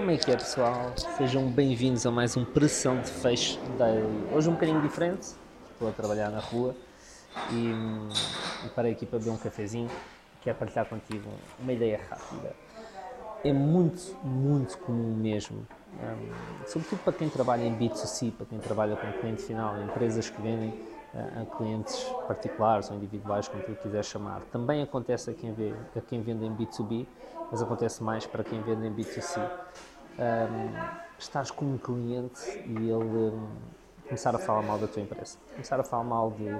Como é que é, pessoal? Sejam bem-vindos a mais um Pressão de Fecho. Hoje um bocadinho diferente, estou a trabalhar na rua e, e parei aqui para beber um cafezinho. Quero partilhar contigo uma ideia rápida. É muito, muito comum mesmo, um, sobretudo para quem trabalha em B2C, para quem trabalha com cliente final, empresas que vendem uh, a clientes particulares ou individuais, como tu quiseres chamar. Também acontece a quem, vê, a quem vende em B2B, mas acontece mais para quem vende em B2C. Um, estás com um cliente e ele um, começar a falar mal da tua empresa, começar a falar mal de,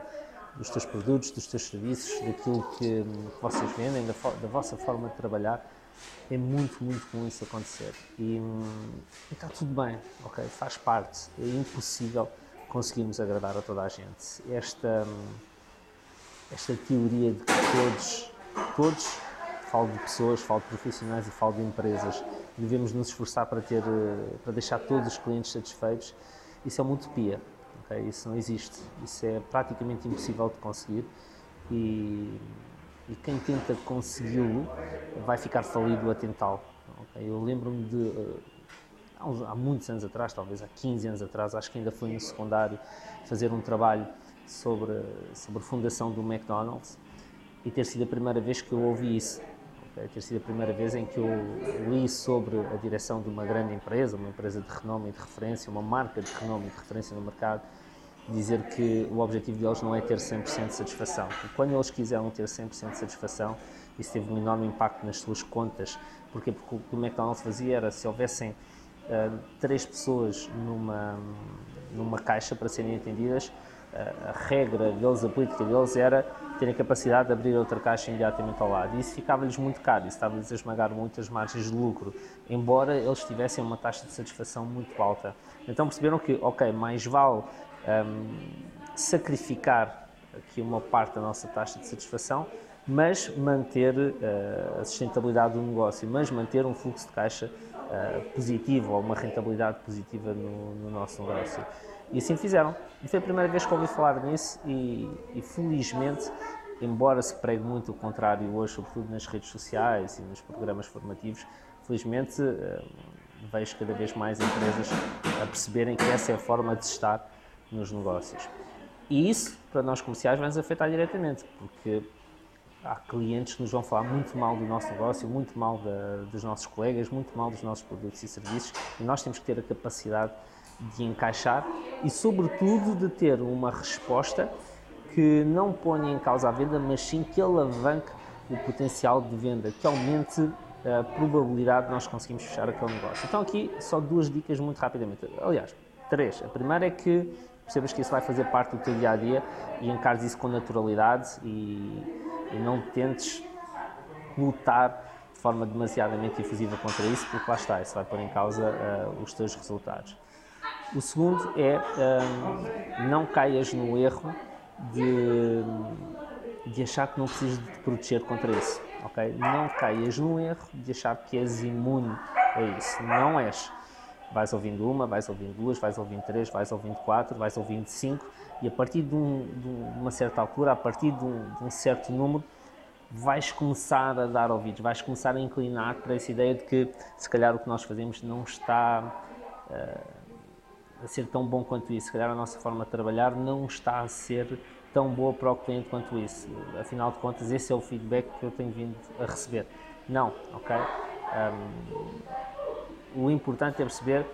dos teus produtos, dos teus serviços, daquilo que, que vocês vendem, da, da, vossa forma de trabalhar, é muito, muito comum isso acontecer. E, e está tudo bem, ok? Faz parte. É impossível conseguirmos agradar a toda a gente. Esta, esta teoria de que todos, todos falo de pessoas, falo de profissionais e falo de empresas. Devemos nos esforçar para, ter, eh, para deixar todos os clientes satisfeitos. Isso é uma utopia, okay? isso não existe. Isso é praticamente impossível de conseguir e, e quem tenta consegui-lo vai ficar falido a tentá-lo. Okay? Eu lembro-me de, eh, há, muitos anos atrás, talvez há 15 anos atrás, acho que ainda fui no secundário fazer um trabalho sobre, sobre a fundação do McDonald's e ter sido a primeira vez que eu ouvi isso ter sido a primeira vez em que eu li sobre a direção de uma grande empresa, uma empresa de renome e de referência, uma marca de renome e de referência no mercado, dizer que o objetivo deles não é ter 100% de satisfação. E quando eles quiseram ter 100% de satisfação, isso teve um enorme impacto nas suas contas. Porquê? Porque o que o McDonald's fazia era, se houvessem uh, três pessoas numa, numa caixa para serem atendidas, a regra deles, a política deles era terem capacidade de abrir outra caixa imediatamente ao lado. E isso ficava-lhes muito caro, isso estava-lhes a esmagar muitas margens de lucro, embora eles tivessem uma taxa de satisfação muito alta. Então perceberam que, ok, mais vale um, sacrificar aqui uma parte da nossa taxa de satisfação, mas manter uh, a sustentabilidade do negócio, mas manter um fluxo de caixa uh, positivo ou uma rentabilidade positiva no, no nosso negócio. E assim fizeram. E foi a primeira vez que ouvi falar nisso e, e felizmente, embora se pregue muito o contrário hoje, sobretudo nas redes sociais e nos programas formativos, felizmente uh, vejo cada vez mais empresas a perceberem que essa é a forma de estar nos negócios. E isso, para nós comerciais, vai nos afetar diretamente, porque há clientes que nos vão falar muito mal do nosso negócio, muito mal da, dos nossos colegas, muito mal dos nossos produtos e serviços, e nós temos que ter a capacidade de encaixar e, sobretudo, de ter uma resposta que não ponha em causa a venda, mas sim que alavanque o potencial de venda, que aumente a probabilidade de nós conseguirmos fechar aquele negócio. Então, aqui só duas dicas muito rapidamente. Aliás, três. A primeira é que percebas que isso vai fazer parte do teu dia a dia e encares isso com naturalidade e, e não tentes lutar de forma demasiadamente efusiva contra isso, porque lá está, isso vai pôr em causa uh, os teus resultados. O segundo é um, não caias no erro de, de achar que não precisas de te proteger contra isso. Okay? Não caias no erro de achar que és imune a isso. Não és. Vais ouvindo uma, vais ouvindo duas, vais ouvindo três, vais ouvindo quatro, vais ouvindo cinco e a partir de, um, de uma certa altura, a partir de um, de um, certo número, vais começar a dar ouvidos, vais começar a inclinar para essa ideia de que se calhar o que nós fazemos não está. Uh, a ser tão bom quanto isso. Se calhar a nossa forma de trabalhar não está a ser tão boa para o cliente quanto isso. Afinal de contas, esse é o feedback que eu tenho vindo a receber. Não, ok? Um, o importante é perceber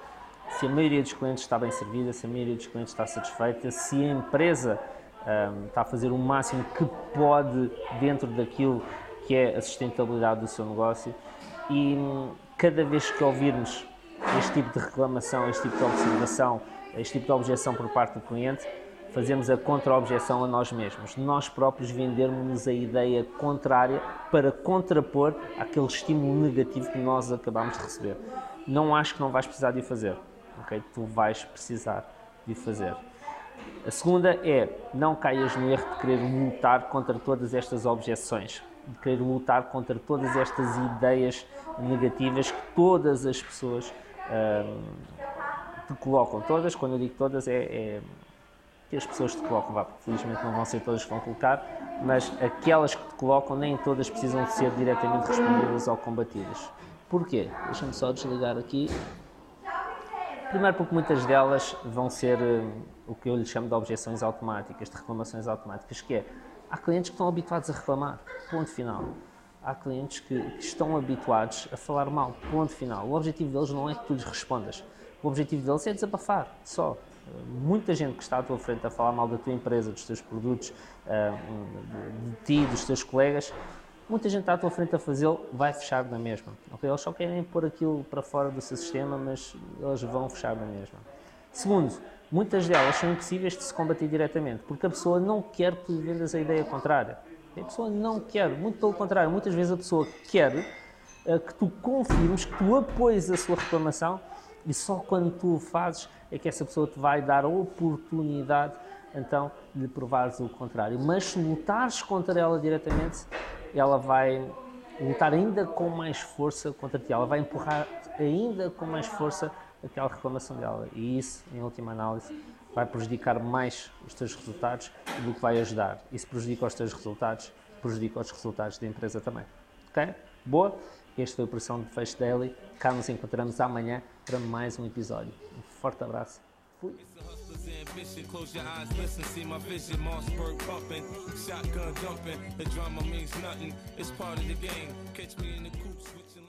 se a maioria dos clientes está bem servida, se a maioria dos clientes está satisfeita, se a empresa um, está a fazer o máximo que pode dentro daquilo que é a sustentabilidade do seu negócio e hum, cada vez que ouvirmos este tipo de reclamação, este tipo de observação, este tipo de objeção por parte do cliente, fazemos a contra-objeção a nós mesmos. Nós próprios vendermos a ideia contrária para contrapor aquele estímulo negativo que nós acabamos de receber. Não acho que não vais precisar de o fazer, ok? Tu vais precisar de o fazer. A segunda é não caias no erro de querer lutar contra todas estas objeções, de querer lutar contra todas estas ideias negativas que todas as pessoas te colocam todas, quando eu digo todas, é, é que as pessoas te colocam, vá, porque felizmente não vão ser todas que vão colocar, mas aquelas que te colocam, nem todas precisam de ser diretamente respondidas ou combatidas. Porquê? Deixa-me só desligar aqui. Primeiro porque muitas delas vão ser uh, o que eu lhe chamo de objeções automáticas, de reclamações automáticas, que é, há clientes que estão habituados a reclamar, ponto final. Há clientes que, que estão habituados a falar mal, ponto final. O objetivo deles não é que tu lhes respondas. O objetivo deles é desabafar, só muita gente que está à tua frente a falar mal da tua empresa, dos teus produtos, eh, de ti, dos teus colegas, muita gente está à tua frente a fazê-lo, vai fechar na mesma. Eles só querem pôr aquilo para fora do seu sistema, mas eles vão fechar na mesma. Segundo, muitas delas são impossíveis de se combater diretamente, porque a pessoa não quer que tu vendas a ideia contrária. A pessoa não quer, muito pelo contrário, muitas vezes a pessoa quer uh, que tu confirmes, que tu apoies a sua reclamação e só quando tu o fazes é que essa pessoa te vai dar a oportunidade então de provares o contrário. Mas se lutares contra ela diretamente, ela vai lutar ainda com mais força contra ti, ela vai empurrar ainda com mais força aquela reclamação dela. E isso, em última análise, vai prejudicar mais os teus resultados do que vai ajudar. E se prejudica os teus resultados, prejudica os resultados da empresa também. Ok? Boa? Este foi o Pressão de Fecho Daily. Cá nos encontramos amanhã para mais um episódio. Um forte abraço. Fui. ambition. Close your eyes, listen, see my vision. Mossberg bumping, shotgun jumping. The drama means nothing. It's part of the game. Catch me in the coop switching.